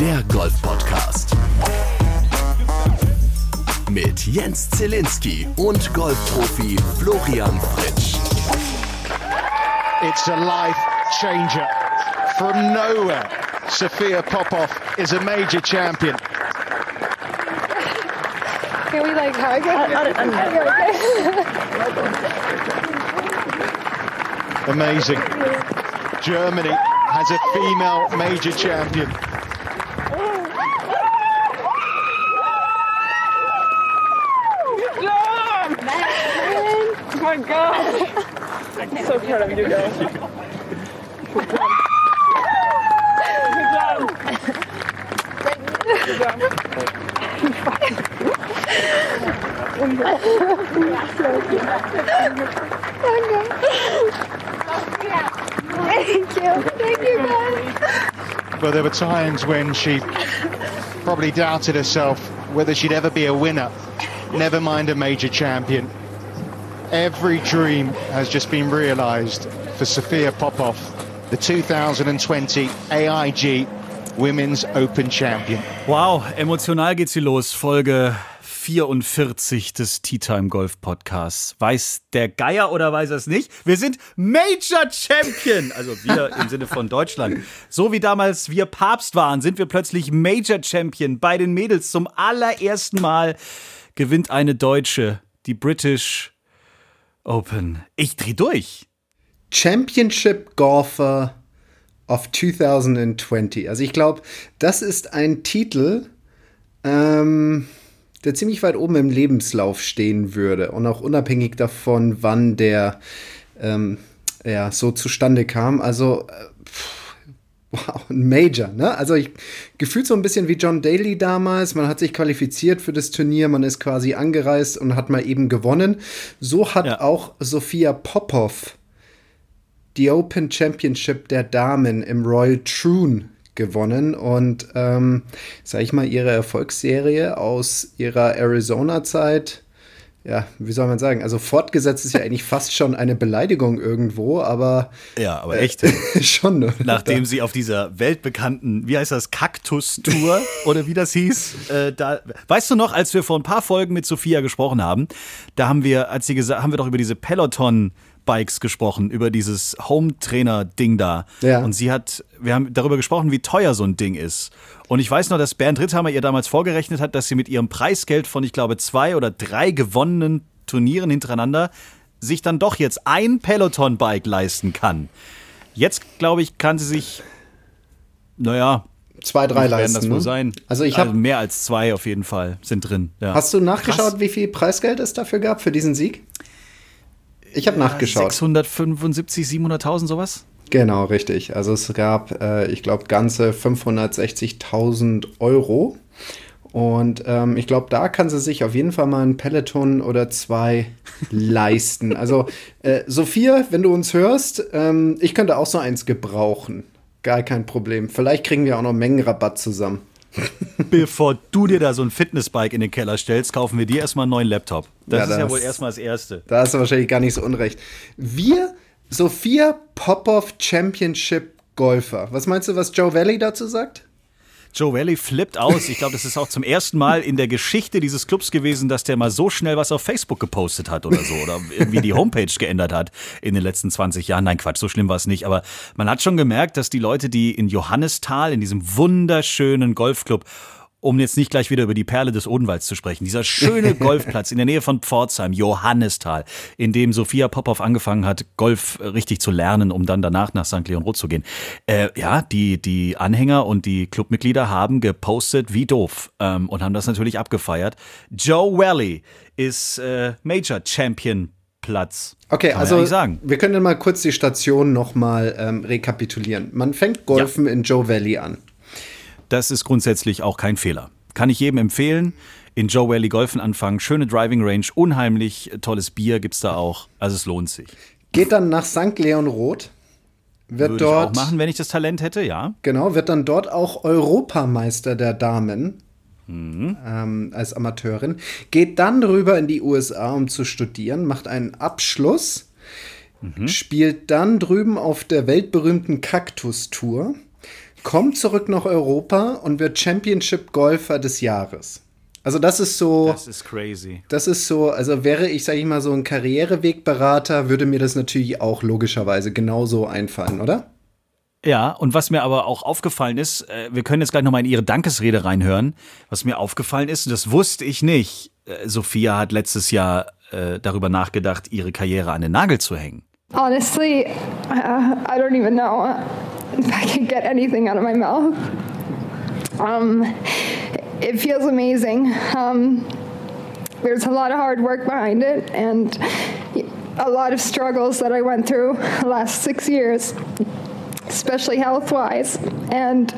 der Golf-Podcast. Mit Jens Zielinski und Golfprofi Florian Fritsch. It's a life changer. From nowhere, Sophia Popov is a major champion. Can we like hug? Amazing. Germany has a female major champion. So proud of you guys. Good job. Good job. Thank you. Thank you guys. But there were times when she probably doubted herself whether she'd ever be a winner, never mind a major champion. Every dream has just been realized for Sophia Popov, the 2020 AIG Women's Open Champion. Wow, emotional geht's hier los. Folge 44 des Tea Time Golf Podcasts. Weiß der Geier oder weiß er es nicht? Wir sind Major Champion. Also wir im Sinne von Deutschland. So wie damals wir Papst waren, sind wir plötzlich Major Champion bei den Mädels. Zum allerersten Mal gewinnt eine Deutsche die British Open. Ich dreh durch. Championship Golfer of 2020. Also ich glaube, das ist ein Titel, ähm, der ziemlich weit oben im Lebenslauf stehen würde und auch unabhängig davon, wann der ähm, ja, so zustande kam. Also äh, Wow, ein Major, ne? Also ich gefühlt so ein bisschen wie John Daly damals. Man hat sich qualifiziert für das Turnier, man ist quasi angereist und hat mal eben gewonnen. So hat Ja. auch Sophia Popov die Open Championship der Damen im Royal Troon gewonnen und ähm, sag ich mal ihre Erfolgsserie aus ihrer Arizona-Zeit. Ja, wie soll man sagen? Also fortgesetzt ist ja eigentlich fast schon eine Beleidigung irgendwo, aber Ja, aber echt. schon. ne? Nachdem sie auf dieser weltbekannten, wie heißt das, Kaktus-Tour oder wie das hieß, äh, da, weißt du noch, als wir vor ein paar Folgen mit Sophia gesprochen haben, da haben wir, als sie gesagt, haben wir doch über diese Peloton Bikes gesprochen, über dieses Home-Trainer-Ding da. Ja. Und sie hat, wir haben darüber gesprochen, wie teuer so ein Ding ist. Und ich weiß noch, dass Bernd Ritthammer ihr damals vorgerechnet hat, dass sie mit ihrem Preisgeld von, ich glaube, zwei oder drei gewonnenen Turnieren hintereinander sich dann doch jetzt ein Peloton-Bike leisten kann. Jetzt, glaube ich, kann sie sich, naja, Zwei, drei werden leisten. das wohl ne? sein. Also ich habe. mehr als zwei auf jeden Fall sind drin. Ja. hast du nachgeschaut, Krass. wie viel Preisgeld es dafür gab für diesen Sieg? Ich habe nachgeschaut. 675, 700.000 sowas? Genau, richtig. Also es gab, äh, ich glaube, ganze 560.000 Euro. Und ähm, ich glaube, da kann sie sich auf jeden Fall mal ein Peloton oder zwei leisten. Also, äh, Sophia, wenn du uns hörst, ähm, ich könnte auch so eins gebrauchen. Gar kein Problem. Vielleicht kriegen wir auch noch Mengenrabatt zusammen. Bevor du dir da so ein Fitnessbike in den Keller stellst, kaufen wir dir erstmal einen neuen Laptop. Das Ja, ist ja das- wohl erstmal das Erste. Da hast du wahrscheinlich gar nicht so unrecht. Wir, Sophia Popov Championship Golfer. Was meinst du, was Joe Valley dazu sagt? Joe Valley flippt aus. Ich glaube, das ist auch zum ersten Mal in der Geschichte dieses Clubs gewesen, dass der mal so schnell was auf Facebook gepostet hat oder so. Oder irgendwie die Homepage geändert hat in den letzten 20 Jahren. Nein, Quatsch, so schlimm war es nicht. Aber man hat schon gemerkt, dass die Leute, die in Johannisthal, in diesem wunderschönen Golfclub, um jetzt nicht gleich wieder über die Perle des Odenwalds zu sprechen, dieser schöne Golfplatz in der Nähe von Pforzheim, Johannisthal, in dem Sophia Popov angefangen hat, Golf richtig zu lernen, um dann danach nach St. Leon Roth zu gehen. Äh, ja, die, die Anhänger und die Clubmitglieder haben gepostet wie doof ähm, und haben das natürlich abgefeiert. Joe Valley ist äh, Major Champion Platz. Okay, also ja wir können mal kurz die Station nochmal ähm, rekapitulieren. Man fängt Golfen in Joe Valley an. Das ist grundsätzlich auch kein Fehler. Kann ich jedem empfehlen. In Joe Valley Golfen anfangen. Schöne Driving Range, unheimlich tolles Bier gibt's da auch. Also es lohnt sich. Geht dann nach St. Leon Roth. Wird Würde ich auch dort, machen, wenn ich das Talent hätte, ja. genau, wird dann dort auch Europameister der Damen Mhm. ähm, als Amateurin. Geht dann rüber in die USA, um zu studieren, macht einen Abschluss, Mhm. spielt dann drüben auf der weltberühmten Cactus Tour. Kommt zurück nach Europa und wird Championship Golfer des Jahres. Also das ist so. Das ist crazy. Das ist so, also wäre ich, sage ich mal, so ein Karrierewegberater, würde mir das natürlich auch logischerweise genauso einfallen, oder? Ja, und was mir aber auch aufgefallen ist, äh, wir können jetzt gleich nochmal in Ihre Dankesrede reinhören. Was mir aufgefallen ist, das wusste ich nicht, äh, Sophia hat letztes Jahr äh, darüber nachgedacht, ihre Karriere an den Nagel zu hängen. Honestly, uh, I don't even know if I can get anything out of my mouth. Um, it feels amazing. Um, there's a lot of hard work behind it and a lot of struggles that I went through the last six years, especially health wise. And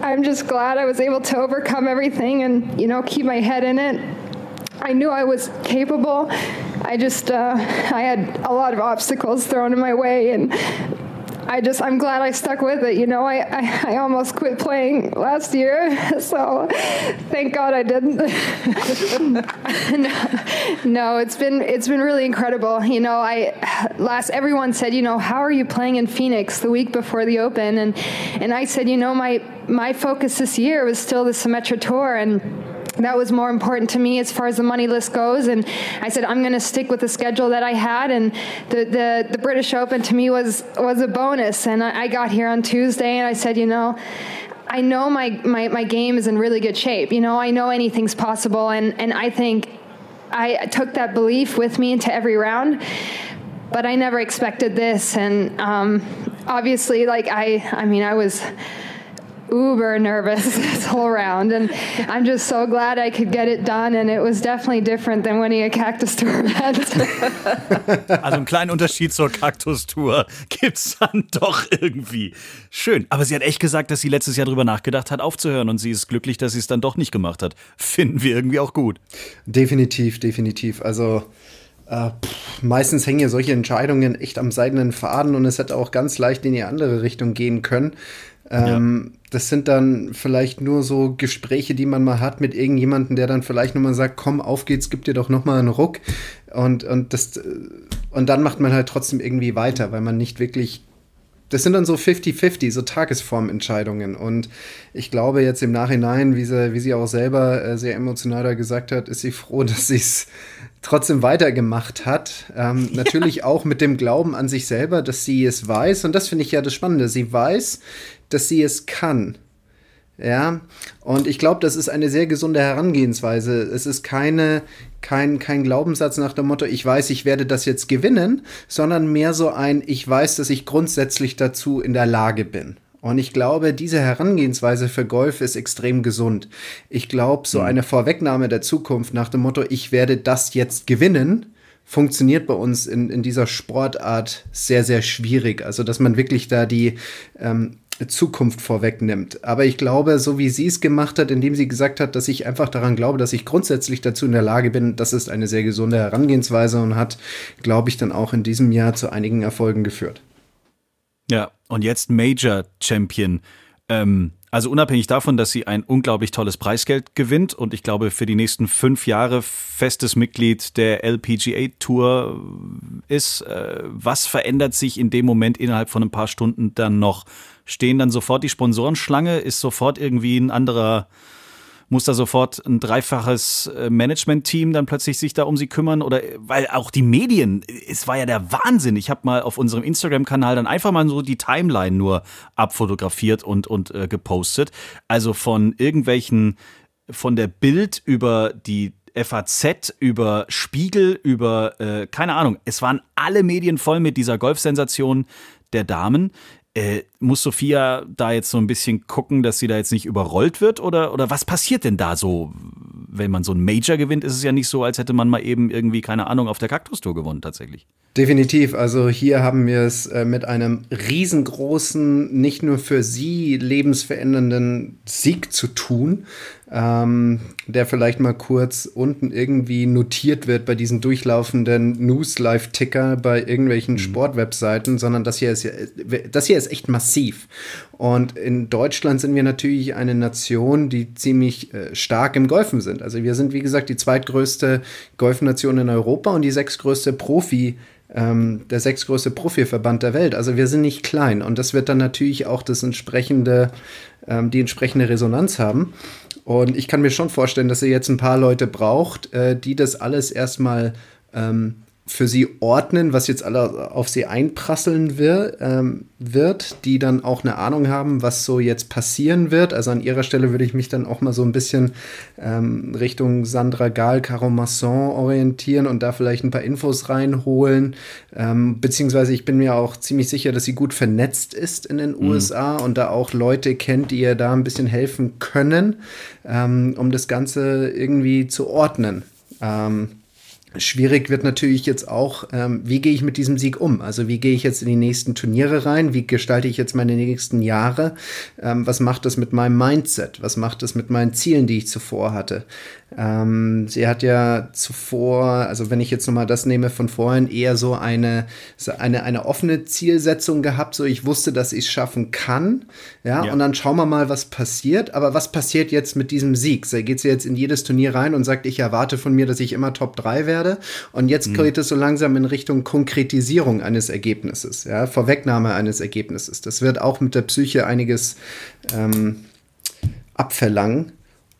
I'm just glad I was able to overcome everything and, you know, keep my head in it. I knew I was capable. I just, uh, I had a lot of obstacles thrown in my way and I just I'm glad I stuck with it. You know, I, I, I almost quit playing last year, so thank God I didn't. no, no, it's been it's been really incredible. You know, I last everyone said, you know, how are you playing in Phoenix the week before the Open, and and I said, you know, my my focus this year was still the Symetra Tour and that was more important to me as far as the money list goes. And I said, I'm going to stick with the schedule that I had. And the, the, the, British Open to me was, was a bonus. And I, I got here on Tuesday and I said, you know, I know my, my, my game is in really good shape. You know, I know anything's possible. And, and I think I took that belief with me into every round. But I never expected this. And um, obviously, like, I, I mean, I was uber nervous this whole round and I'm just so glad I could get it done and it was definitely different than winning a Cactus Tour event. Also einen kleinen Unterschied zur Cactus Tour gibt's dann doch irgendwie. Schön, aber sie hat echt gesagt, dass sie letztes Jahr drüber nachgedacht hat aufzuhören und sie ist glücklich, dass sie es dann doch nicht gemacht hat. Finden wir irgendwie auch gut. Definitiv, definitiv. Also äh, pff, meistens hängen ja solche Entscheidungen echt am seidenen Faden und es hätte auch ganz leicht in die andere Richtung gehen können. Ähm, ja. Das sind dann vielleicht nur so Gespräche, die man mal hat mit irgendjemandem, der dann vielleicht nochmal sagt, komm, auf geht's, gib dir doch nochmal einen Ruck. Und, und, das, und dann macht man halt trotzdem irgendwie weiter, weil man nicht wirklich das sind dann so 50-50, so Tagesformentscheidungen. Und ich glaube jetzt im Nachhinein, wie sie, wie sie auch selber äh, sehr emotional da gesagt hat, ist sie froh, dass sie es trotzdem weitergemacht hat. Ähm, natürlich auch mit dem Glauben an sich selber, dass sie es weiß. Und das finde ich ja das Spannende. Sie weiß, dass sie es kann. Ja, und ich glaube, das ist eine sehr gesunde Herangehensweise. Es ist keine, kein, kein Glaubenssatz nach dem Motto, ich weiß, ich werde das jetzt gewinnen, sondern mehr so ein, ich weiß, dass ich grundsätzlich dazu in der Lage bin. Und ich glaube, diese Herangehensweise für Golf ist extrem gesund. Ich glaube, so mhm. eine Vorwegnahme der Zukunft nach dem Motto, ich werde das jetzt gewinnen, funktioniert bei uns in, in dieser Sportart sehr, sehr schwierig. Also, dass man wirklich da die ähm, Zukunft vorwegnimmt. Aber ich glaube, so wie sie es gemacht hat, indem sie gesagt hat, dass ich einfach daran glaube, dass ich grundsätzlich dazu in der Lage bin, das ist eine sehr gesunde Herangehensweise und hat, glaube ich, dann auch in diesem Jahr zu einigen Erfolgen geführt. Ja, und jetzt Major Champion. Ähm, also unabhängig davon, dass sie ein unglaublich tolles Preisgeld gewinnt und ich glaube für die nächsten fünf Jahre festes Mitglied der LPGA Tour ist, äh, was verändert sich in dem Moment innerhalb von ein paar Stunden dann noch? Stehen dann sofort die Sponsorenschlange? Ist sofort irgendwie ein anderer muss da sofort ein dreifaches äh, Management-Team dann plötzlich sich da um sie kümmern oder weil auch die Medien, es war ja der Wahnsinn. Ich habe mal auf unserem Instagram-Kanal dann einfach mal so die Timeline nur abfotografiert und und äh, gepostet. Also von irgendwelchen von der Bild über die FAZ, über Spiegel, über äh, keine Ahnung. Es waren alle Medien voll mit dieser Golfsensation der Damen. Äh, muss Sophia da jetzt so ein bisschen gucken, dass sie da jetzt nicht überrollt wird? Oder, oder was passiert denn da so, wenn man so ein Major gewinnt? Ist es ja nicht so, als hätte man mal eben irgendwie, keine Ahnung, auf der Kaktus-Tour gewonnen tatsächlich. Definitiv. Also hier haben wir es äh, mit einem riesengroßen, nicht nur für sie lebensverändernden Sieg zu tun, ähm, der vielleicht mal kurz unten irgendwie notiert wird bei diesen durchlaufenden News-Live-Ticker bei irgendwelchen mhm. Sportwebseiten, sondern das hier ist ja, das hier ist echt massiv. Und in Deutschland sind wir natürlich eine Nation, die ziemlich äh, stark im Golfen sind. Also wir sind, wie gesagt, die zweitgrößte Golfnation in Europa und die sechstgrößte Profi- ähm, der sechstgrößte Profiverband der Welt. Also wir sind nicht klein und das wird dann natürlich auch das entsprechende, ähm, die entsprechende Resonanz haben. Und ich kann mir schon vorstellen, dass ihr jetzt ein paar Leute braucht, äh, die das alles erstmal ähm, für sie ordnen, was jetzt alle auf sie einprasseln wir, ähm, wird, die dann auch eine Ahnung haben, was so jetzt passieren wird. Also an ihrer Stelle würde ich mich dann auch mal so ein bisschen ähm, Richtung Sandra Gahl, Caro Masson orientieren und da vielleicht ein paar Infos reinholen. Ähm, beziehungsweise ich bin mir auch ziemlich sicher, dass sie gut vernetzt ist in den mhm. USA und da auch Leute kennt, die ihr da ein bisschen helfen können, ähm, um das Ganze irgendwie zu ordnen. Ähm, Schwierig wird natürlich jetzt auch, ähm, wie gehe ich mit diesem Sieg um? Also wie gehe ich jetzt in die nächsten Turniere rein? Wie gestalte ich jetzt meine nächsten Jahre? Ähm, was macht das mit meinem Mindset? Was macht das mit meinen Zielen, die ich zuvor hatte? Ähm, sie hat ja zuvor, also wenn ich jetzt nochmal das nehme von vorhin, eher so eine, so eine, eine offene Zielsetzung gehabt, so ich wusste, dass ich es schaffen kann. Ja? ja, und dann schauen wir mal, was passiert. Aber was passiert jetzt mit diesem Sieg? So, geht sie jetzt in jedes Turnier rein und sagt, ich erwarte von mir, dass ich immer Top 3 werde. Und jetzt mhm. geht es so langsam in Richtung Konkretisierung eines Ergebnisses, ja, Vorwegnahme eines Ergebnisses. Das wird auch mit der Psyche einiges ähm, abverlangen.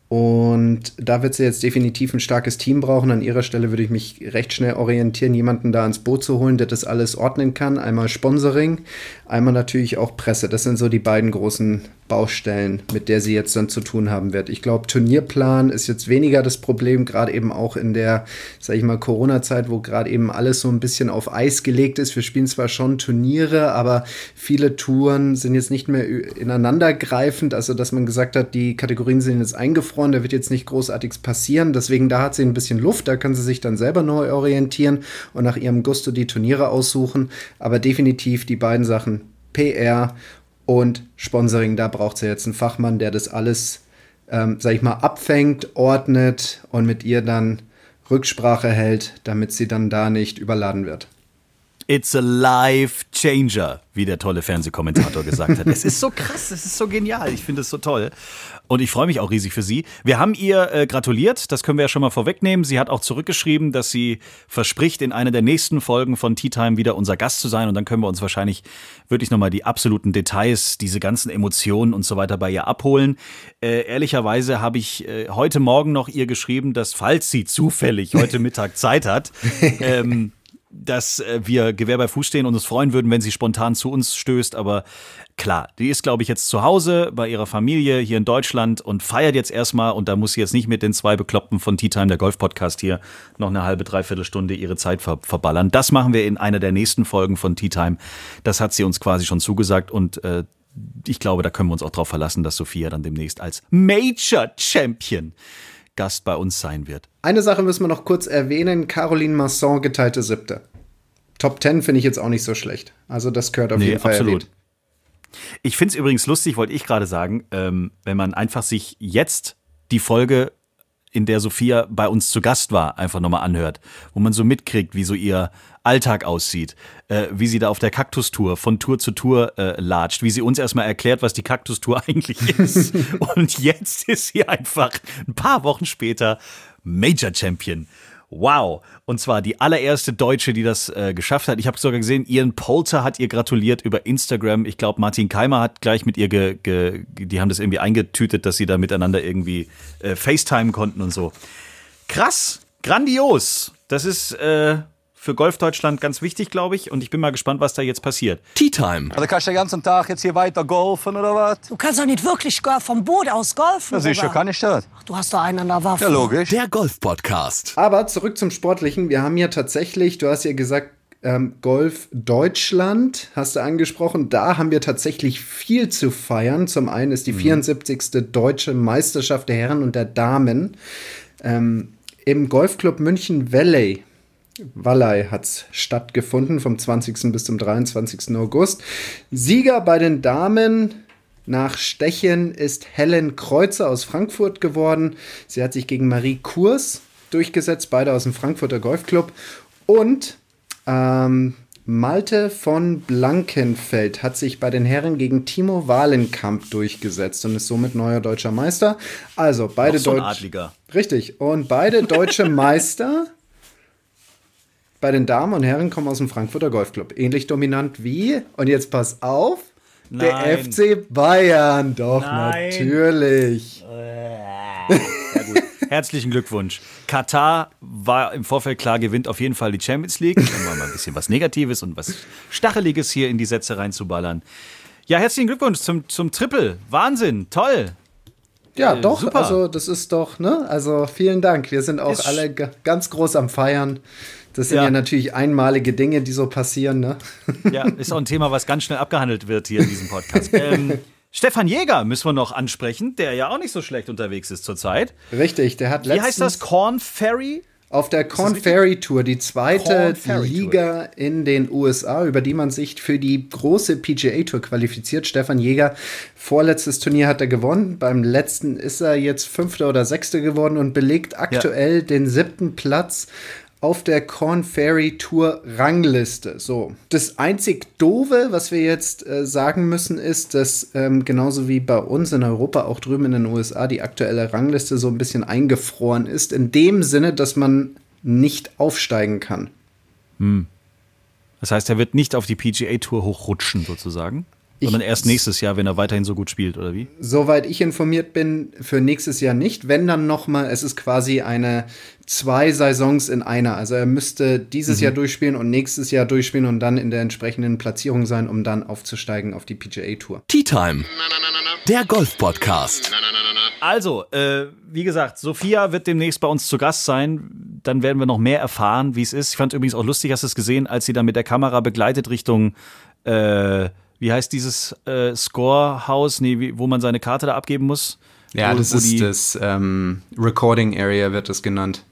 Und da wird sie jetzt definitiv ein starkes Team brauchen. An ihrer Stelle würde ich mich recht schnell orientieren, jemanden da ins Boot zu holen, der das alles ordnen kann. Einmal Sponsoring, einmal natürlich auch Presse. Das sind so die beiden großen Baustellen, mit der sie jetzt dann zu tun haben wird. Ich glaube, Turnierplan ist jetzt weniger das Problem, gerade eben auch in der, sag ich mal, Corona-Zeit, wo gerade eben alles so ein bisschen auf Eis gelegt ist. Wir spielen zwar schon Turniere, aber viele Touren sind jetzt nicht mehr ineinandergreifend. Also, dass man gesagt hat, die Kategorien sind jetzt eingefroren, da wird jetzt nicht großartiges passieren. Deswegen, da hat sie ein bisschen Luft, da kann sie sich dann selber neu orientieren und nach ihrem Gusto die Turniere aussuchen. Aber definitiv die beiden Sachen PR und Sponsoring, da braucht sie jetzt einen Fachmann, der das alles, ähm, sag ich mal, abfängt, ordnet und mit ihr dann Rücksprache hält, damit sie dann da nicht überladen wird. It's a life changer, wie der tolle Fernsehkommentator gesagt hat. Es ist so krass, es ist so genial. Ich finde es so toll. Und ich freue mich auch riesig für sie. Wir haben ihr äh, gratuliert, das können wir ja schon mal vorwegnehmen. Sie hat auch zurückgeschrieben, dass sie verspricht, in einer der nächsten Folgen von Tea Time wieder unser Gast zu sein. Und dann können wir uns wahrscheinlich wirklich nochmal die absoluten Details, diese ganzen Emotionen und so weiter bei ihr abholen. Äh, ehrlicherweise habe ich äh, heute Morgen noch ihr geschrieben, dass falls sie zufällig heute Mittag Zeit hat, ähm, dass äh, wir Gewehr bei Fuß stehen und uns freuen würden, wenn sie spontan zu uns stößt. Aber klar, die ist, glaube ich, jetzt zu Hause bei ihrer Familie hier in Deutschland und feiert jetzt erstmal. Und da muss sie jetzt nicht mit den zwei Bekloppten von Tea Time, der Golf-Podcast hier, noch eine halbe, dreiviertel Stunde ihre Zeit ver verballern. Das machen wir in einer der nächsten Folgen von Tea Time. Das hat sie uns quasi schon zugesagt und äh, ich glaube, da können wir uns auch darauf verlassen, dass Sophia dann demnächst als Major Champion Gast bei uns sein wird. Eine Sache müssen wir noch kurz erwähnen: Caroline Masson, geteilte Siebte. Top 10 finde ich jetzt auch nicht so schlecht. Also, das gehört auf nee, jeden Fall absolut. Erwähnt. Ich finde es übrigens lustig, wollte ich gerade sagen, ähm, wenn man einfach sich jetzt die Folge, in der Sophia bei uns zu Gast war, einfach nochmal anhört, wo man so mitkriegt, wie so ihr Alltag aussieht, äh, wie sie da auf der Kaktustour von Tour zu Tour äh, latscht, wie sie uns erstmal erklärt, was die Kaktustour eigentlich ist. Und jetzt ist sie einfach ein paar Wochen später Major Champion. Wow. Und zwar die allererste Deutsche, die das äh, geschafft hat. Ich habe sogar gesehen, Ian Polter hat ihr gratuliert über Instagram. Ich glaube, Martin Keimer hat gleich mit ihr, ge, ge, die haben das irgendwie eingetütet, dass sie da miteinander irgendwie äh, FaceTime konnten und so. Krass, grandios. Das ist äh, für Golf Deutschland ganz wichtig, glaube ich. Und ich bin mal gespannt, was da jetzt passiert. Tea Time. Also kannst du den ganzen Tag jetzt hier weiter golfen oder was? Du kannst doch nicht wirklich vom Boot aus golfen. Ja, sicher kann ich das. Ach, du hast doch einen an der Waffe. Ja, logisch. Der Golf Podcast. Aber zurück zum Sportlichen. Wir haben ja tatsächlich, du hast ja gesagt, ähm, Golf Deutschland hast du angesprochen. Da haben wir tatsächlich viel zu feiern. Zum einen ist die mhm. 74. Deutsche Meisterschaft der Herren und der Damen ähm, im Golfclub München Valley Wallei hat es stattgefunden, vom 20. bis zum 23. August. Sieger bei den Damen nach Stechen ist Helen Kreuzer aus Frankfurt geworden. Sie hat sich gegen Marie Kurs durchgesetzt, beide aus dem Frankfurter Golfclub. Und ähm, Malte von Blankenfeld hat sich bei den Herren gegen Timo Wahlenkamp durchgesetzt und ist somit neuer deutscher Meister. Also beide so Deutsche. Richtig. Und beide deutsche Meister bei den Damen und Herren kommen aus dem Frankfurter Golfclub. Ähnlich dominant wie, und jetzt pass auf, der Nein. FC Bayern. Doch, Nein. natürlich. Herzlichen Glückwunsch. Katar war im Vorfeld klar, gewinnt auf jeden Fall die Champions League. Um mal ein bisschen was Negatives und was Stacheliges hier in die Sätze reinzuballern. Ja, herzlichen Glückwunsch zum, zum Triple. Wahnsinn, toll. Ja, Äh, doch, super. also das ist doch, ne? Also vielen Dank. Wir sind auch Ist- alle ganz groß am Feiern. Das sind ja. Ja. natürlich einmalige Dinge, die so passieren, ne? Ja, ist auch ein Thema, was ganz schnell abgehandelt wird hier in diesem Podcast. Ähm, Stefan Jäger müssen wir noch ansprechen, der ja auch nicht so schlecht unterwegs ist zurzeit. Richtig, der hat Wie letztens heißt das? Corn Ferry? auf der Corn? Ferry Tour, die zweite Tour. Liga in den USA, über die man sich für die große PGA Tour qualifiziert. Stefan Jäger, vorletztes Turnier hat er gewonnen. Beim letzten ist er jetzt Fünfter oder Sechster geworden und belegt aktuell den siebten Platz auf der Corn Ferry Tour Rangliste. So. Das einzig Doofe, was wir jetzt äh, sagen müssen, ist, dass ähm, genauso wie bei uns in Europa, auch drüben in den USA, die aktuelle Rangliste so ein bisschen eingefroren ist. In dem Sinne, dass man nicht aufsteigen kann. Das heißt, er wird nicht auf die PGA Tour hochrutschen sozusagen, Ich- sondern erst nächstes Jahr, wenn er weiterhin so gut spielt, oder wie? Soweit ich informiert bin, für nächstes Jahr nicht. Wenn dann noch mal, es ist quasi eine zwei Saisons in einer. Also er müsste dieses Jahr durchspielen und nächstes Jahr durchspielen und dann in der entsprechenden Platzierung sein, um dann aufzusteigen auf die PGA Tour. Tea Time. Der Golf-Podcast. Also, äh, wie gesagt, Sophia wird demnächst bei uns zu Gast sein. Dann werden wir noch mehr erfahren, wie es ist. Ich fand übrigens auch lustig, hast du es gesehen, als sie dann mit der Kamera begleitet Richtung, äh, wie heißt dieses äh, Scorehouse, nee, wie, wo man seine Karte da abgeben muss? Ja, Wo- das wo ist das ähm, Recording Area, wird das genannt.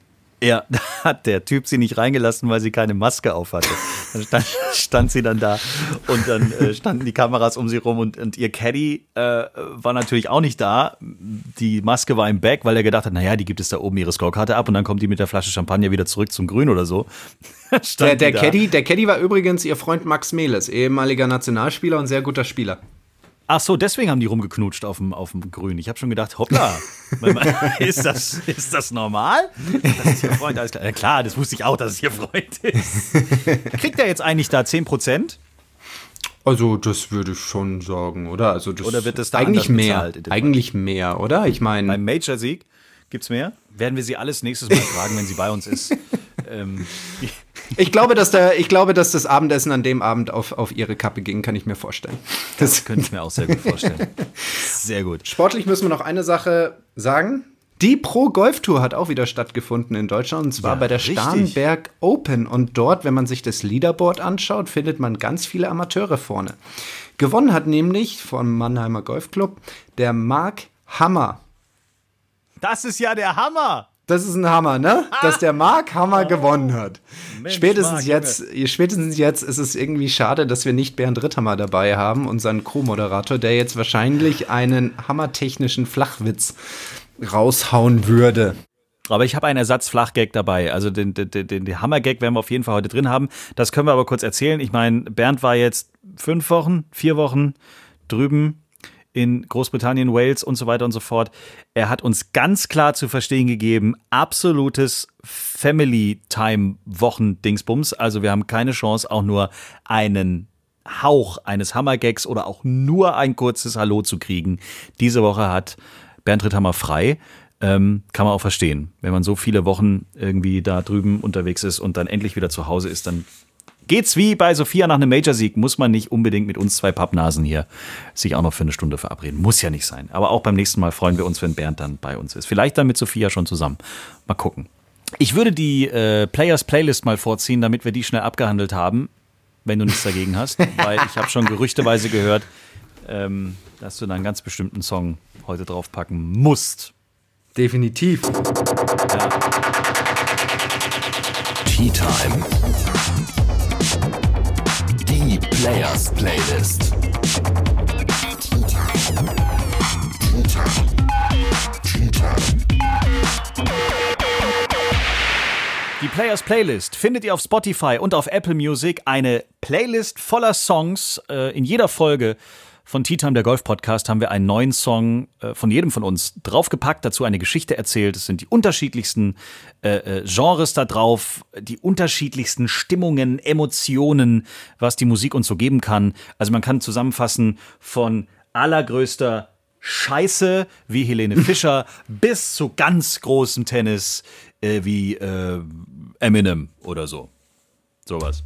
Ja, da hat der Typ sie nicht reingelassen, weil sie keine Maske auf hatte. Dann stand, stand sie dann da und dann äh, standen die Kameras um sie rum und, und ihr Caddy äh, war natürlich auch nicht da. Die Maske war im Back, weil er gedacht hat, naja, die gibt es da oben ihre Scorekarte ab und dann kommt die mit der Flasche Champagner wieder zurück zum Grün oder so. Stand Der, der. Caddy, der Caddy war übrigens ihr Freund Max Meles, ehemaliger Nationalspieler und sehr guter Spieler. Ach so, deswegen haben die rumgeknutscht auf dem, auf dem Grün. Ich habe schon gedacht, hoppla, ist das, ist das normal? Das ist ihr Freund, alles klar. Ja, klar, das wusste ich auch, dass es ihr Freund ist. Kriegt er jetzt eigentlich da 10 Prozent? Also, das würde ich schon sagen, oder? Also das Oder wird das da eigentlich mehr? dem Fall? Eigentlich mehr, oder? Ich meine, Beim Major-Sieg gibt's mehr? Werden wir sie alles nächstes Mal fragen, wenn sie bei uns ist. Ähm, ich glaube, dass der, ich glaube, dass das Abendessen an dem Abend auf, auf ihre Kappe ging, kann ich mir vorstellen. das könnte ich mir auch sehr gut vorstellen. Sehr gut. Sportlich müssen wir noch eine Sache sagen. Die Pro Golf Tour hat auch wieder stattgefunden in Deutschland und zwar Ja, bei der richtig. Starnberg Open. Und dort, wenn man sich das Leaderboard anschaut, findet man ganz viele Amateure vorne. Gewonnen hat nämlich vom Mannheimer Golfclub der Mark Hammer. Das ist ja der Hammer! Das ist ein Hammer, ne? Dass der Mark Hammer gewonnen hat. Mensch, spätestens Mark, jetzt, spätestens jetzt ist es irgendwie schade, dass wir nicht Bernd Ritthammer dabei haben, unseren Co-Moderator, der jetzt wahrscheinlich einen hammertechnischen Flachwitz raushauen würde. Aber ich habe einen Ersatz-Flachgag dabei. Also den, den, den, den Hammer-Gag werden wir auf jeden Fall heute drin haben. Das können wir aber kurz erzählen. Ich meine, Bernd war jetzt fünf Wochen, vier Wochen drüben in Großbritannien, Wales und so weiter und so fort. Er hat uns ganz klar zu verstehen gegeben, absolutes Family-Time-Wochen-Dingsbums. Also wir haben keine Chance, auch nur einen Hauch eines Hammergags oder auch nur ein kurzes Hallo zu kriegen. Diese Woche hat Bernd Ritthammer frei. Ähm, kann man auch verstehen. Wenn man so viele Wochen irgendwie da drüben unterwegs ist und dann endlich wieder zu Hause ist, dann geht's wie bei Sophia nach einem Major-Sieg. Muss man nicht unbedingt mit uns zwei Pappnasen hier sich auch noch für eine Stunde verabreden. Muss ja nicht sein. Aber auch beim nächsten Mal freuen wir uns, wenn Bernd dann bei uns ist. Vielleicht dann mit Sophia schon zusammen. Mal gucken. Ich würde die äh, Players Playlist mal vorziehen, damit wir die schnell abgehandelt haben, wenn du nichts dagegen hast. weil ich habe schon gerüchteweise gehört, ähm, dass du da einen ganz bestimmten Song heute draufpacken musst. Definitiv. Tea Time. Die Players Playlist. Die Players Playlist findet ihr auf Spotify und auf Apple Music. Eine Playlist voller Songs. Äh, in jeder Folge von Tea Time, der Golf-Podcast, haben wir einen neuen Song äh, von jedem von uns draufgepackt, dazu eine Geschichte erzählt. Es sind die unterschiedlichsten äh, äh, Genres da drauf, die unterschiedlichsten Stimmungen, Emotionen, was die Musik uns so geben kann. Also man kann zusammenfassen von allergrößter Scheiße wie Helene Fischer bis zu ganz großem Tennis äh, wie äh, Eminem oder so. Sowas.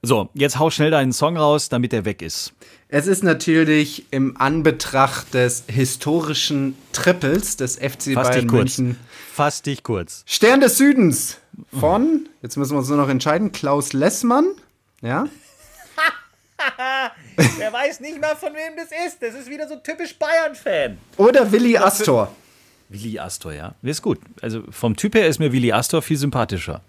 So, jetzt hau schnell deinen Song raus, damit der weg ist. Es ist natürlich im Anbetracht des historischen Triples des FC Fass Bayern dich kurz. München. Fass dich kurz. Stern des Südens von, jetzt müssen wir uns nur noch entscheiden, Klaus Lessmann. Ja. Wer weiß nicht mal, von wem das ist. Das ist wieder so typisch Bayern-Fan. Oder Willi Astor. Willi Astor, ja. Ist gut. Also vom Typ her ist mir Willi Astor viel sympathischer.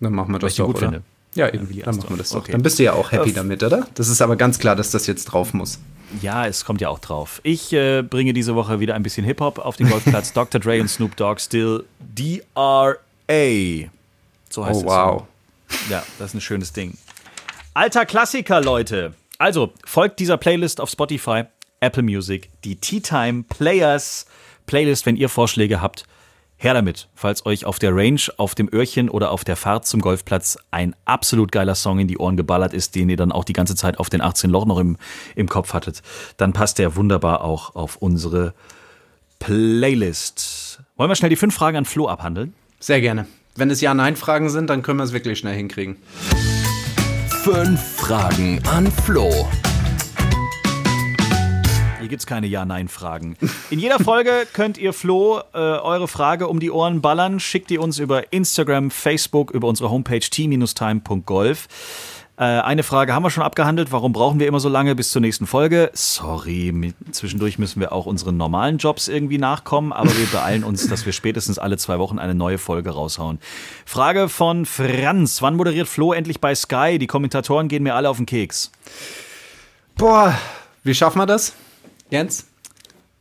Dann machen wir das doch, gut oder? finde. Ja, eben. Willi dann Astor. machen wir das doch. Okay. Dann bist du ja auch happy damit, oder? Das ist aber ganz klar, dass das jetzt drauf muss. Ja, es kommt ja auch drauf. Ich äh, bringe diese Woche wieder ein bisschen Hip-Hop auf den Golfplatz. Dr. Dre und Snoop Dogg Still D.R.A. So heißt Oh, es. wow. Ja, das ist ein schönes Ding. Alter Klassiker, Leute. Also, folgt dieser Playlist auf Spotify, Apple Music, die Tea Time Players Playlist, wenn ihr Vorschläge habt. Her damit, falls euch auf der Range, auf dem Öhrchen oder auf der Fahrt zum Golfplatz ein absolut geiler Song in die Ohren geballert ist, den ihr dann auch die ganze Zeit auf den 18 Loch noch im, im Kopf hattet, dann passt der wunderbar auch auf unsere Playlist. Wollen wir schnell die fünf Fragen an Flo abhandeln? Sehr gerne. Wenn es Ja-Nein-Fragen sind, dann können wir es wirklich schnell hinkriegen. Fünf Fragen an Flo. Hier gibt es keine Ja-Nein-Fragen. In jeder Folge könnt ihr Flo äh, eure Frage um die Ohren ballern. Schickt ihr uns über Instagram, Facebook, über unsere Homepage t-time.golf. Äh, eine Frage haben wir schon abgehandelt. Warum brauchen wir immer so lange bis zur nächsten Folge? Sorry, zwischendurch müssen wir auch unseren normalen Jobs irgendwie nachkommen, aber wir beeilen uns, dass wir spätestens alle zwei Wochen eine neue Folge raushauen. Frage von Franz. Wann moderiert Flo endlich bei Sky? Die Kommentatoren gehen mir alle auf den Keks. Boah, wie schaffen wir das? Jens?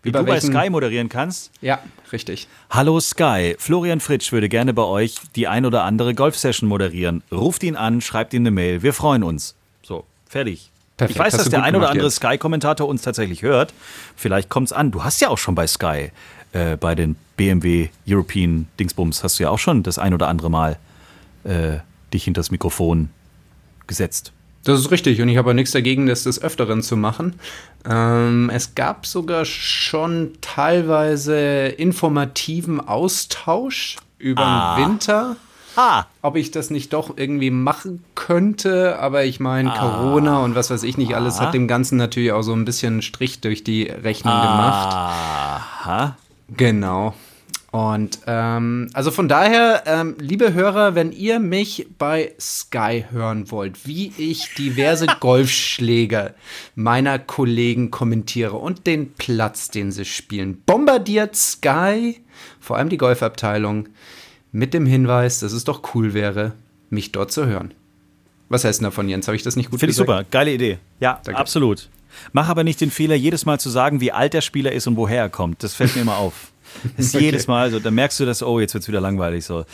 Wie du bei welchen- Sky moderieren kannst? Ja, richtig. Hallo Sky, Florian Fritsch würde gerne bei euch die ein oder andere Golf-Session moderieren. Ruft ihn an, schreibt ihm eine Mail, wir freuen uns. So, fertig. Perfekt, ich weiß, hast dass der ein oder andere. Sky-Kommentator uns tatsächlich hört. Vielleicht kommt's an. Du hast ja auch schon bei Sky, äh, bei den BMW European Dingsbums, hast du ja auch schon das ein oder andere Mal äh, dich hinter das Mikrofon gesetzt. Das ist richtig und ich habe auch nichts dagegen, das des Öfteren zu machen. Ähm, es gab sogar schon teilweise informativen Austausch über den Winter. Ah, Ob ich das nicht doch irgendwie machen könnte, aber ich meine, Corona und was weiß ich nicht alles hat dem Ganzen natürlich auch so ein bisschen Strich durch die Rechnung gemacht. aha. Genau. Und ähm, also von daher, ähm, liebe Hörer, wenn ihr mich bei Sky hören wollt, wie ich diverse Golfschläge meiner Kollegen kommentiere und den Platz, den sie spielen, bombardiert Sky, vor allem die Golfabteilung, mit dem Hinweis, dass es doch cool wäre, mich dort zu hören. Was heißt denn davon, Jens? Habe ich das nicht gut Finde ich super, geile Idee. Ja, Danke. absolut. Mach aber nicht den Fehler, jedes Mal zu sagen, wie alt der Spieler ist und woher er kommt. Das fällt mir immer auf. Das ist jedes Mal so. Dann merkst du das, oh, jetzt wird es wieder langweilig. So.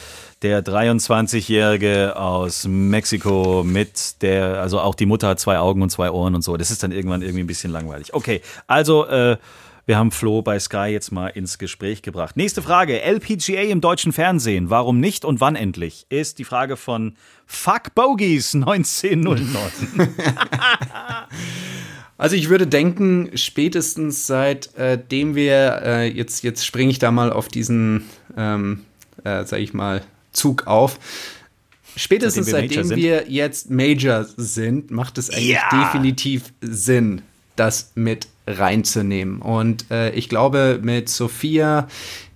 Der 23-Jährige aus Mexiko mit der, also auch die Mutter hat zwei Augen und zwei Ohren und so. Das ist dann irgendwann irgendwie ein bisschen langweilig. Okay, also äh, wir haben Flo bei Sky jetzt mal ins Gespräch gebracht. Nächste Frage. LPGA im deutschen Fernsehen. Warum nicht und wann endlich? Ist die Frage von Fuck Bogies 1909. Also ich würde denken, spätestens seitdem wir, äh, jetzt, jetzt springe ich da mal auf diesen, ähm, äh, sag ich mal, Zug auf. Spätestens Seitdem wir seitdem wir, jetzt Major sind, macht es eigentlich definitiv Sinn, das mit reinzunehmen. Und äh, ich glaube, mit Sophia,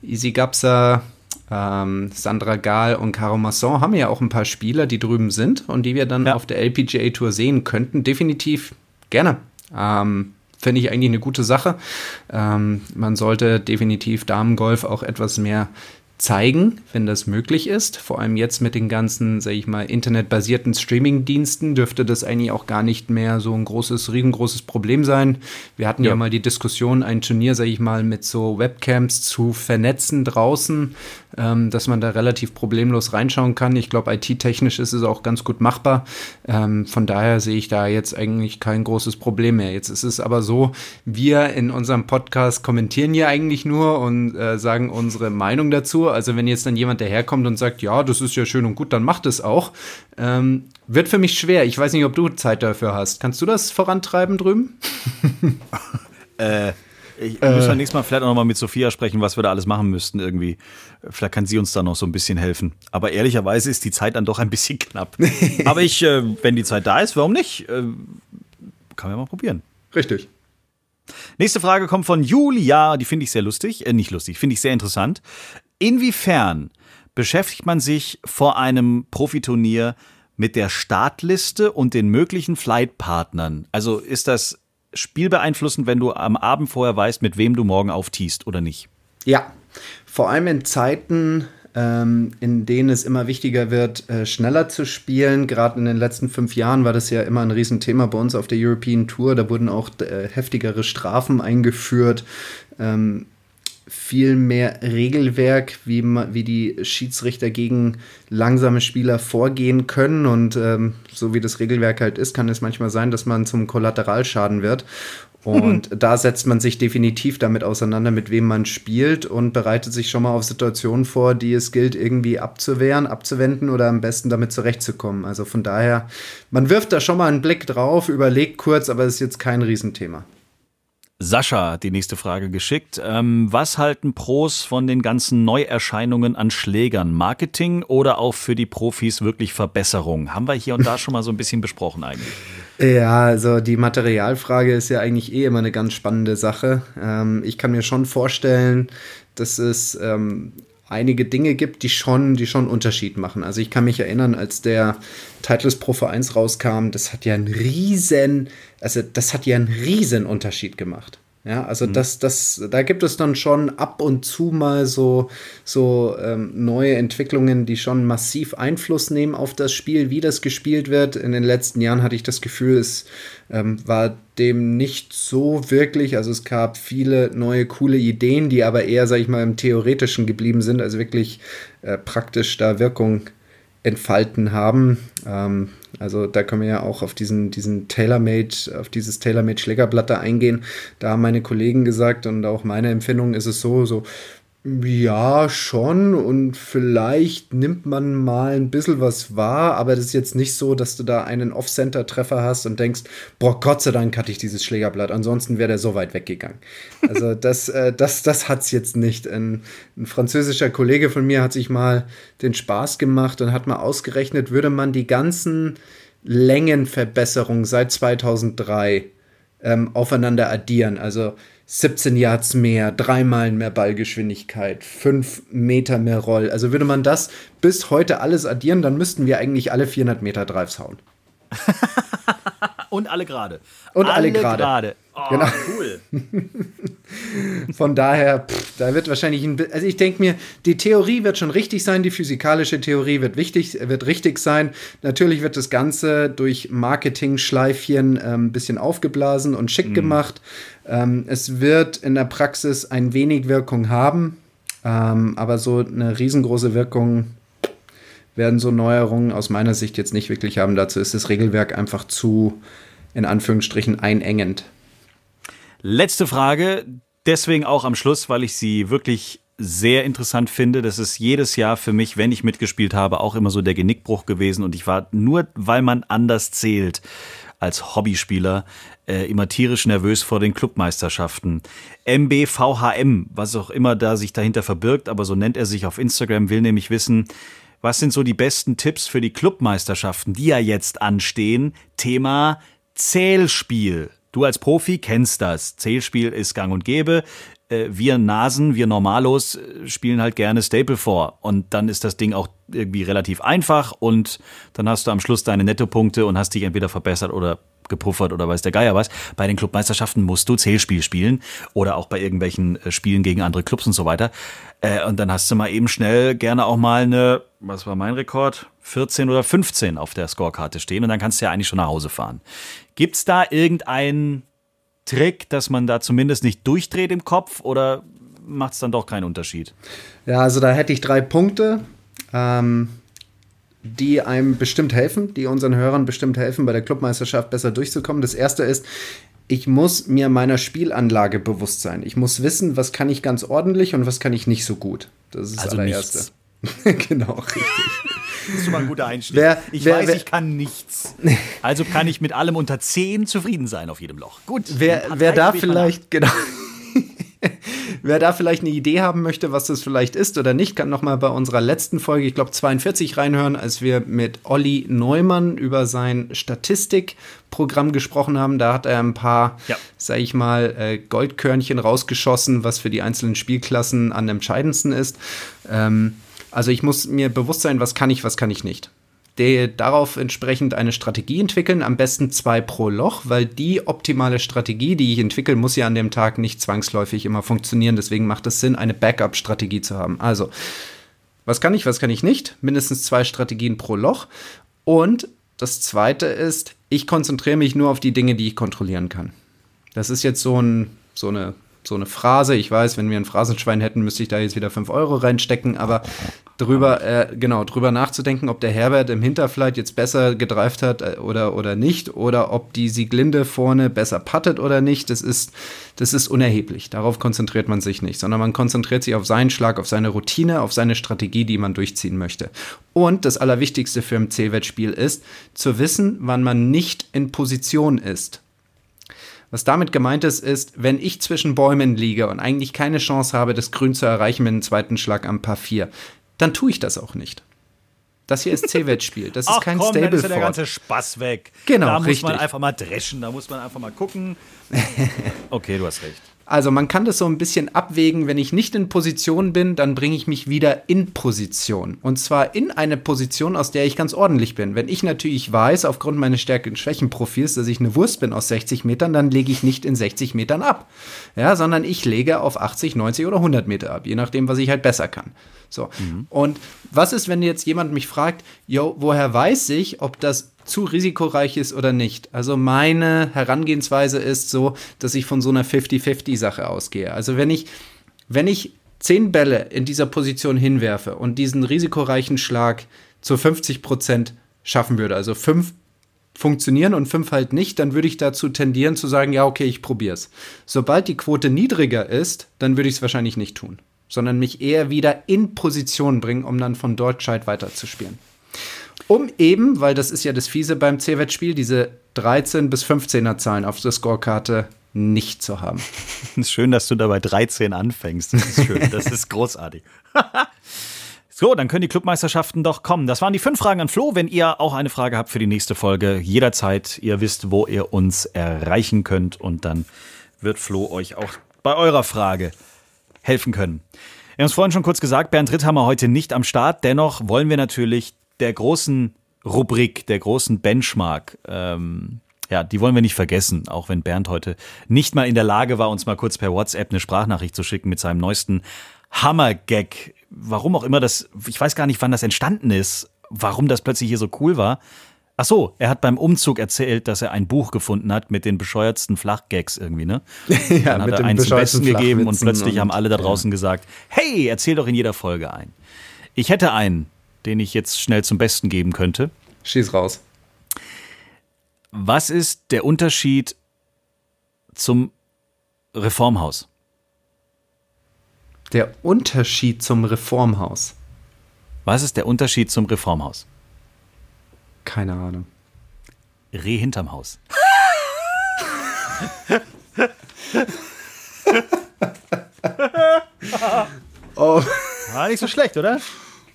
Isi Gapsa, ähm, Sandra Gahl und Caro Masson haben wir ja auch ein paar Spieler, die drüben sind und die wir dann Ja. auf der LPGA Tour sehen könnten. Definitiv gerne. Ähm, Finde ich eigentlich eine gute Sache. Ähm, man sollte definitiv Damengolf auch etwas mehr zeigen, wenn das möglich ist. Vor allem jetzt mit den ganzen, sag ich mal, internetbasierten Streaming-Diensten dürfte das eigentlich auch gar nicht mehr so ein großes, riesengroßes Problem sein. Wir hatten ja, Ja. mal die Diskussion, ein Turnier, sag ich mal, mit so Webcams zu vernetzen draußen. Ähm, dass man da relativ problemlos reinschauen kann. Ich glaube, IT-technisch ist es auch ganz gut machbar. Ähm, von daher sehe ich da jetzt eigentlich kein großes Problem mehr. Jetzt ist es aber so, wir in unserem Podcast kommentieren ja eigentlich nur und äh, sagen unsere Meinung dazu. Also wenn jetzt dann jemand daherkommt und sagt, ja, das ist ja schön und gut, dann macht es auch. Ähm, wird für mich schwer. Ich weiß nicht, ob du Zeit dafür hast. Kannst du das vorantreiben drüben? äh, ich äh, muss nächstes Mal vielleicht auch noch mal mit Sophia sprechen, was wir da alles machen müssten irgendwie. Vielleicht kann sie uns da noch so ein bisschen helfen. Aber ehrlicherweise ist die Zeit dann doch ein bisschen knapp. Aber ich, äh, wenn die Zeit da ist, warum nicht? Äh, kann man ja mal probieren. Richtig. Nächste Frage kommt von Julia, die finde ich sehr lustig, äh, nicht lustig, finde ich sehr interessant. Inwiefern beschäftigt man sich vor einem Profiturnier mit der Startliste und den möglichen Flightpartnern? Also ist das spielbeeinflussend, wenn du am Abend vorher weißt, mit wem du morgen auftiest oder nicht? Ja, vor allem in Zeiten, ähm, in denen es immer wichtiger wird, äh, schneller zu spielen. Gerade in den letzten fünf Jahren war das ja immer ein Riesenthema bei uns auf der European Tour. Da wurden auch äh, heftigere Strafen eingeführt. Ähm, viel mehr Regelwerk, wie, wie die Schiedsrichter gegen langsame Spieler vorgehen können. Und ähm, so wie das Regelwerk halt ist, kann es manchmal sein, dass man zum Kollateralschaden wird. Und mhm. da setzt man sich definitiv damit auseinander, mit wem man spielt und bereitet sich schon mal auf Situationen vor, die es gilt, irgendwie abzuwehren, abzuwenden oder am besten damit zurechtzukommen. Also von daher, man wirft da schon mal einen Blick drauf, überlegt kurz, aber es ist jetzt kein Riesenthema. Sascha hat die nächste Frage geschickt. Ähm, was halten Pros von den ganzen Neuerscheinungen an Schlägern? Marketing oder auch für die Profis wirklich Verbesserung? Haben wir hier und da schon mal so ein bisschen besprochen eigentlich. Ja, also die Materialfrage ist ja eigentlich eh immer eine ganz spannende Sache. Ähm, ich kann mir schon vorstellen, dass es ähm, einige Dinge gibt, die schon, die schon Unterschied machen. Also ich kann mich erinnern, als der Titles Pro V1 rauskam, das hat ja einen riesen, also das hat ja einen riesen Unterschied gemacht. Ja, also mhm. das, das, da gibt es dann schon ab und zu mal so, so ähm, neue Entwicklungen, die schon massiv Einfluss nehmen auf das Spiel, wie das gespielt wird. In den letzten Jahren hatte ich das Gefühl, es ähm, war dem nicht so wirklich. Also es gab viele neue coole Ideen, die aber eher, sag ich mal, im Theoretischen geblieben sind, also wirklich äh, praktisch da Wirkung entfalten haben. Ähm, also da können wir ja auch auf diesen, diesen Tailor-Made, auf dieses Tailor-Made eingehen. Da haben meine Kollegen gesagt und auch meine Empfindung ist es so, so, ja, schon. Und vielleicht nimmt man mal ein bisschen was wahr, aber das ist jetzt nicht so, dass du da einen Off-Center-Treffer hast und denkst, boah, Gott sei Dank hatte ich dieses Schlägerblatt, ansonsten wäre der so weit weggegangen. Also das, äh, das, das hat es jetzt nicht. Ein, ein französischer Kollege von mir hat sich mal den Spaß gemacht und hat mal ausgerechnet, würde man die ganzen Längenverbesserungen seit 2003 ähm, aufeinander addieren. Also 17 Yards mehr, dreimal mehr Ballgeschwindigkeit, 5 Meter mehr Roll. Also würde man das bis heute alles addieren, dann müssten wir eigentlich alle 400 Meter Drives hauen. Und alle gerade. Und alle, alle gerade. Oh, genau. cool. Von daher, pff, da wird wahrscheinlich ein, also ich denke mir, die Theorie wird schon richtig sein, die physikalische Theorie wird wichtig, wird richtig sein. Natürlich wird das Ganze durch Marketing-Schleifchen ein ähm, bisschen aufgeblasen und schick mhm. gemacht. Ähm, es wird in der Praxis ein wenig Wirkung haben, ähm, aber so eine riesengroße Wirkung werden so Neuerungen aus meiner Sicht jetzt nicht wirklich haben. Dazu ist das Regelwerk einfach zu, in Anführungsstrichen, einengend. Letzte Frage, deswegen auch am Schluss, weil ich sie wirklich sehr interessant finde. Das ist jedes Jahr für mich, wenn ich mitgespielt habe, auch immer so der Genickbruch gewesen. Und ich war nur, weil man anders zählt als Hobbyspieler, äh, immer tierisch nervös vor den Clubmeisterschaften. MBVHM, was auch immer da sich dahinter verbirgt, aber so nennt er sich auf Instagram, will nämlich wissen, was sind so die besten Tipps für die Clubmeisterschaften, die ja jetzt anstehen? Thema Zählspiel. Du als Profi kennst das. Zählspiel ist gang und gäbe. Äh, wir Nasen, wir Normalos äh, spielen halt gerne Staple vor. Und dann ist das Ding auch irgendwie relativ einfach und dann hast du am Schluss deine Nettopunkte und hast dich entweder verbessert oder gepuffert oder weiß der Geier was. Bei den Clubmeisterschaften musst du Zählspiel spielen oder auch bei irgendwelchen äh, Spielen gegen andere Clubs und so weiter. Äh, und dann hast du mal eben schnell gerne auch mal eine, was war mein Rekord? 14 oder 15 auf der Scorekarte stehen und dann kannst du ja eigentlich schon nach Hause fahren. Gibt's da irgendeinen Trick, dass man da zumindest nicht durchdreht im Kopf oder macht es dann doch keinen Unterschied? Ja, also da hätte ich drei Punkte, ähm, die einem bestimmt helfen, die unseren Hörern bestimmt helfen, bei der Clubmeisterschaft besser durchzukommen. Das erste ist, ich muss mir meiner Spielanlage bewusst sein. Ich muss wissen, was kann ich ganz ordentlich und was kann ich nicht so gut. Das ist das also allererste. Nichts. genau, richtig. Das ist schon mal ein guter Einstieg. Wer, ich wer, weiß, wer, ich kann nichts. Also kann ich mit allem unter 10 zufrieden sein auf jedem Loch. Gut. Wer, wer da vielleicht, genau. Wer da vielleicht eine Idee haben möchte, was das vielleicht ist oder nicht, kann noch mal bei unserer letzten Folge, ich glaube 42, reinhören, als wir mit Olli Neumann über sein Statistikprogramm gesprochen haben. Da hat er ein paar, ja. sag ich mal, äh, Goldkörnchen rausgeschossen, was für die einzelnen Spielklassen am entscheidendsten ist. Ähm, also ich muss mir bewusst sein, was kann ich, was kann ich nicht der darauf entsprechend eine Strategie entwickeln, am besten zwei pro Loch, weil die optimale Strategie, die ich entwickle, muss ja an dem Tag nicht zwangsläufig immer funktionieren. Deswegen macht es Sinn, eine Backup-Strategie zu haben. Also, was kann ich, was kann ich nicht? Mindestens zwei Strategien pro Loch. Und das zweite ist, ich konzentriere mich nur auf die Dinge, die ich kontrollieren kann. Das ist jetzt so, ein, so eine so eine Phrase. Ich weiß, wenn wir ein Phrasenschwein hätten, müsste ich da jetzt wieder 5 Euro reinstecken, aber drüber, äh, genau, drüber nachzudenken, ob der Herbert im Hinterflight jetzt besser gedreift hat äh, oder, oder nicht, oder ob die Sieglinde vorne besser puttet oder nicht, das ist, das ist unerheblich. Darauf konzentriert man sich nicht, sondern man konzentriert sich auf seinen Schlag, auf seine Routine, auf seine Strategie, die man durchziehen möchte. Und das Allerwichtigste für ein C-Wettspiel ist, zu wissen, wann man nicht in Position ist. Was damit gemeint ist, ist, wenn ich zwischen Bäumen liege und eigentlich keine Chance habe, das Grün zu erreichen mit einem zweiten Schlag am Paar 4, dann tue ich das auch nicht. Das hier ist C-Wettspiel. Das ist kein komm, Stable dann ist ja der ganze Spaß weg. Genau, Da muss richtig. man einfach mal dreschen, da muss man einfach mal gucken. Okay, du hast recht. Also man kann das so ein bisschen abwägen, wenn ich nicht in Position bin, dann bringe ich mich wieder in Position. Und zwar in eine Position, aus der ich ganz ordentlich bin. Wenn ich natürlich weiß, aufgrund meines Stärken- und Schwächenprofils, dass ich eine Wurst bin aus 60 Metern, dann lege ich nicht in 60 Metern ab. Ja, sondern ich lege auf 80, 90 oder 100 Meter ab, je nachdem, was ich halt besser kann. So. Und was ist, wenn jetzt jemand mich fragt, yo, woher weiß ich, ob das zu risikoreich ist oder nicht. Also meine Herangehensweise ist so, dass ich von so einer 50-50-Sache ausgehe. Also wenn ich, wenn ich zehn Bälle in dieser Position hinwerfe und diesen risikoreichen Schlag zu 50 Prozent schaffen würde, also fünf funktionieren und fünf halt nicht, dann würde ich dazu tendieren zu sagen, ja, okay, ich probier's. Sobald die Quote niedriger ist, dann würde ich es wahrscheinlich nicht tun, sondern mich eher wieder in Position bringen, um dann von dort gescheit weiterzuspielen um eben, weil das ist ja das Fiese beim C-Wettspiel, diese 13 bis 15er Zahlen auf der Scorekarte nicht zu haben. Schön, dass du da bei 13 anfängst. Das ist schön, das ist großartig. So, dann können die Clubmeisterschaften doch kommen. Das waren die fünf Fragen an Flo. Wenn ihr auch eine Frage habt für die nächste Folge, jederzeit, ihr wisst, wo ihr uns erreichen könnt und dann wird Flo euch auch bei eurer Frage helfen können. Wir haben es vorhin schon kurz gesagt, Bernd Ritthammer heute nicht am Start. Dennoch wollen wir natürlich der großen Rubrik, der großen Benchmark, ähm, ja, die wollen wir nicht vergessen, auch wenn Bernd heute nicht mal in der Lage war, uns mal kurz per WhatsApp eine Sprachnachricht zu schicken mit seinem neuesten Hammer-Gag. Warum auch immer das, ich weiß gar nicht, wann das entstanden ist, warum das plötzlich hier so cool war. Ach so, er hat beim Umzug erzählt, dass er ein Buch gefunden hat mit den bescheuertsten Flachgags irgendwie, ne? ja, Dann hat mit er einen zum Besten gegeben und plötzlich Flachwitzen haben alle da und- draußen gesagt, hey, erzähl doch in jeder Folge ein. Ich hätte einen, den ich jetzt schnell zum Besten geben könnte. Schieß raus. Was ist der Unterschied zum Reformhaus? Der Unterschied zum Reformhaus. Was ist der Unterschied zum Reformhaus? Keine Ahnung. Reh hinterm Haus. Oh, War nicht so schlecht, oder?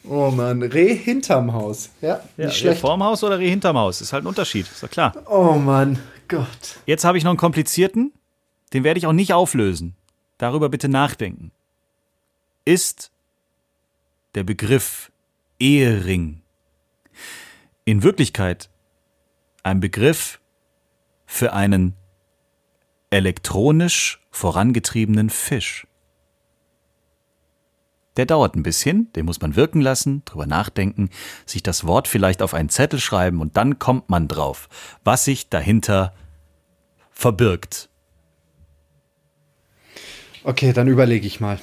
Oh Mann, Reh hinterm Haus. Ja, Ja, nicht schlecht. Reformhaus oder Reh hinterm Haus? Ist halt ein Unterschied, ist doch klar. Oh Mann, Gott. Jetzt habe ich noch einen komplizierten, den werde ich auch nicht auflösen. Darüber bitte nachdenken. Ist der Begriff Ehering in Wirklichkeit ein Begriff für einen elektronisch vorangetriebenen Fisch? Der dauert ein bisschen, den muss man wirken lassen, drüber nachdenken, sich das Wort vielleicht auf einen Zettel schreiben und dann kommt man drauf, was sich dahinter verbirgt. Okay, dann überlege ich mal.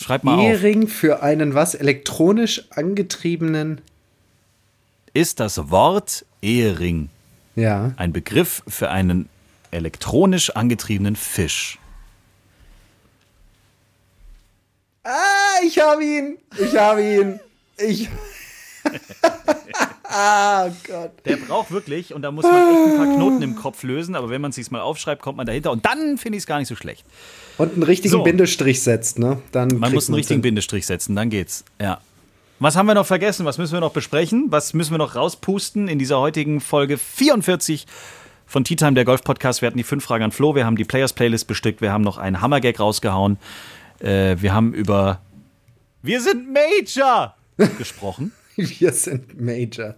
Schreib mal auf. Ehering für einen was? Elektronisch angetriebenen. Ist das Wort Ehering Ja. ein Begriff für einen elektronisch angetriebenen Fisch? Ah, ich habe ihn! Ich habe ihn! Ich. ah, Gott. Der braucht wirklich, und da muss man echt ein paar Knoten im Kopf lösen, aber wenn man es sich mal aufschreibt, kommt man dahinter und dann finde ich es gar nicht so schlecht. Und einen richtigen So. Bindestrich setzt, ne? Dann Man muss einen richtigen hin. Bindestrich setzen, dann geht's. Ja. Was haben wir noch vergessen? Was müssen wir noch besprechen? Was müssen wir noch rauspusten in dieser heutigen Folge 44 von Tea Time, der Golf-Podcast? Wir hatten die fünf Fragen an Flo, wir haben die Players-Playlist bestückt, wir haben noch einen Hammergag rausgehauen. Äh, wir haben über Wir sind Major gesprochen. Wir sind Major.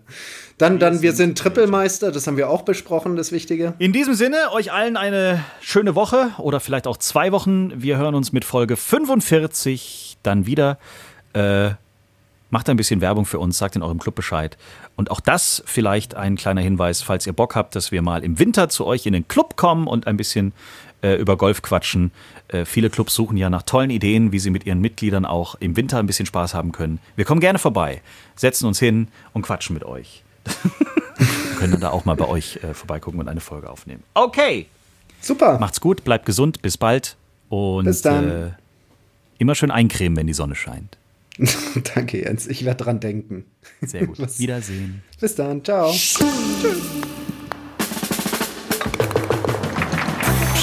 Dann, dann, wir sind Trippelmeister, das haben wir auch besprochen, das Wichtige. In diesem Sinne, euch allen eine schöne Woche oder vielleicht auch zwei Wochen. Wir hören uns mit Folge 45 dann wieder. Äh, macht ein bisschen Werbung für uns, sagt in eurem Club Bescheid. Und auch das vielleicht ein kleiner Hinweis, falls ihr Bock habt, dass wir mal im Winter zu euch in den Club kommen und ein bisschen äh, über Golf quatschen. Äh, viele Clubs suchen ja nach tollen Ideen, wie sie mit ihren Mitgliedern auch im Winter ein bisschen Spaß haben können. Wir kommen gerne vorbei, setzen uns hin und quatschen mit euch. wir können da auch mal bei euch äh, vorbeigucken und eine Folge aufnehmen. Okay. Super. Macht's gut, bleibt gesund, bis bald und Bis dann. Äh, immer schön eincremen, wenn die Sonne scheint. Danke, Jens. Ich werde dran denken. Sehr gut. Was? Wiedersehen. Bis dann. Ciao.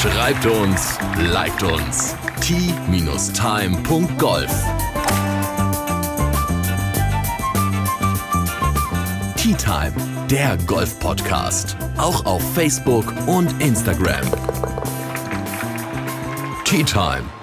Schreibt uns, liked uns. t-time.golf Tea Time, der Golf-Podcast. Auch auf Facebook und Instagram. Tea Time.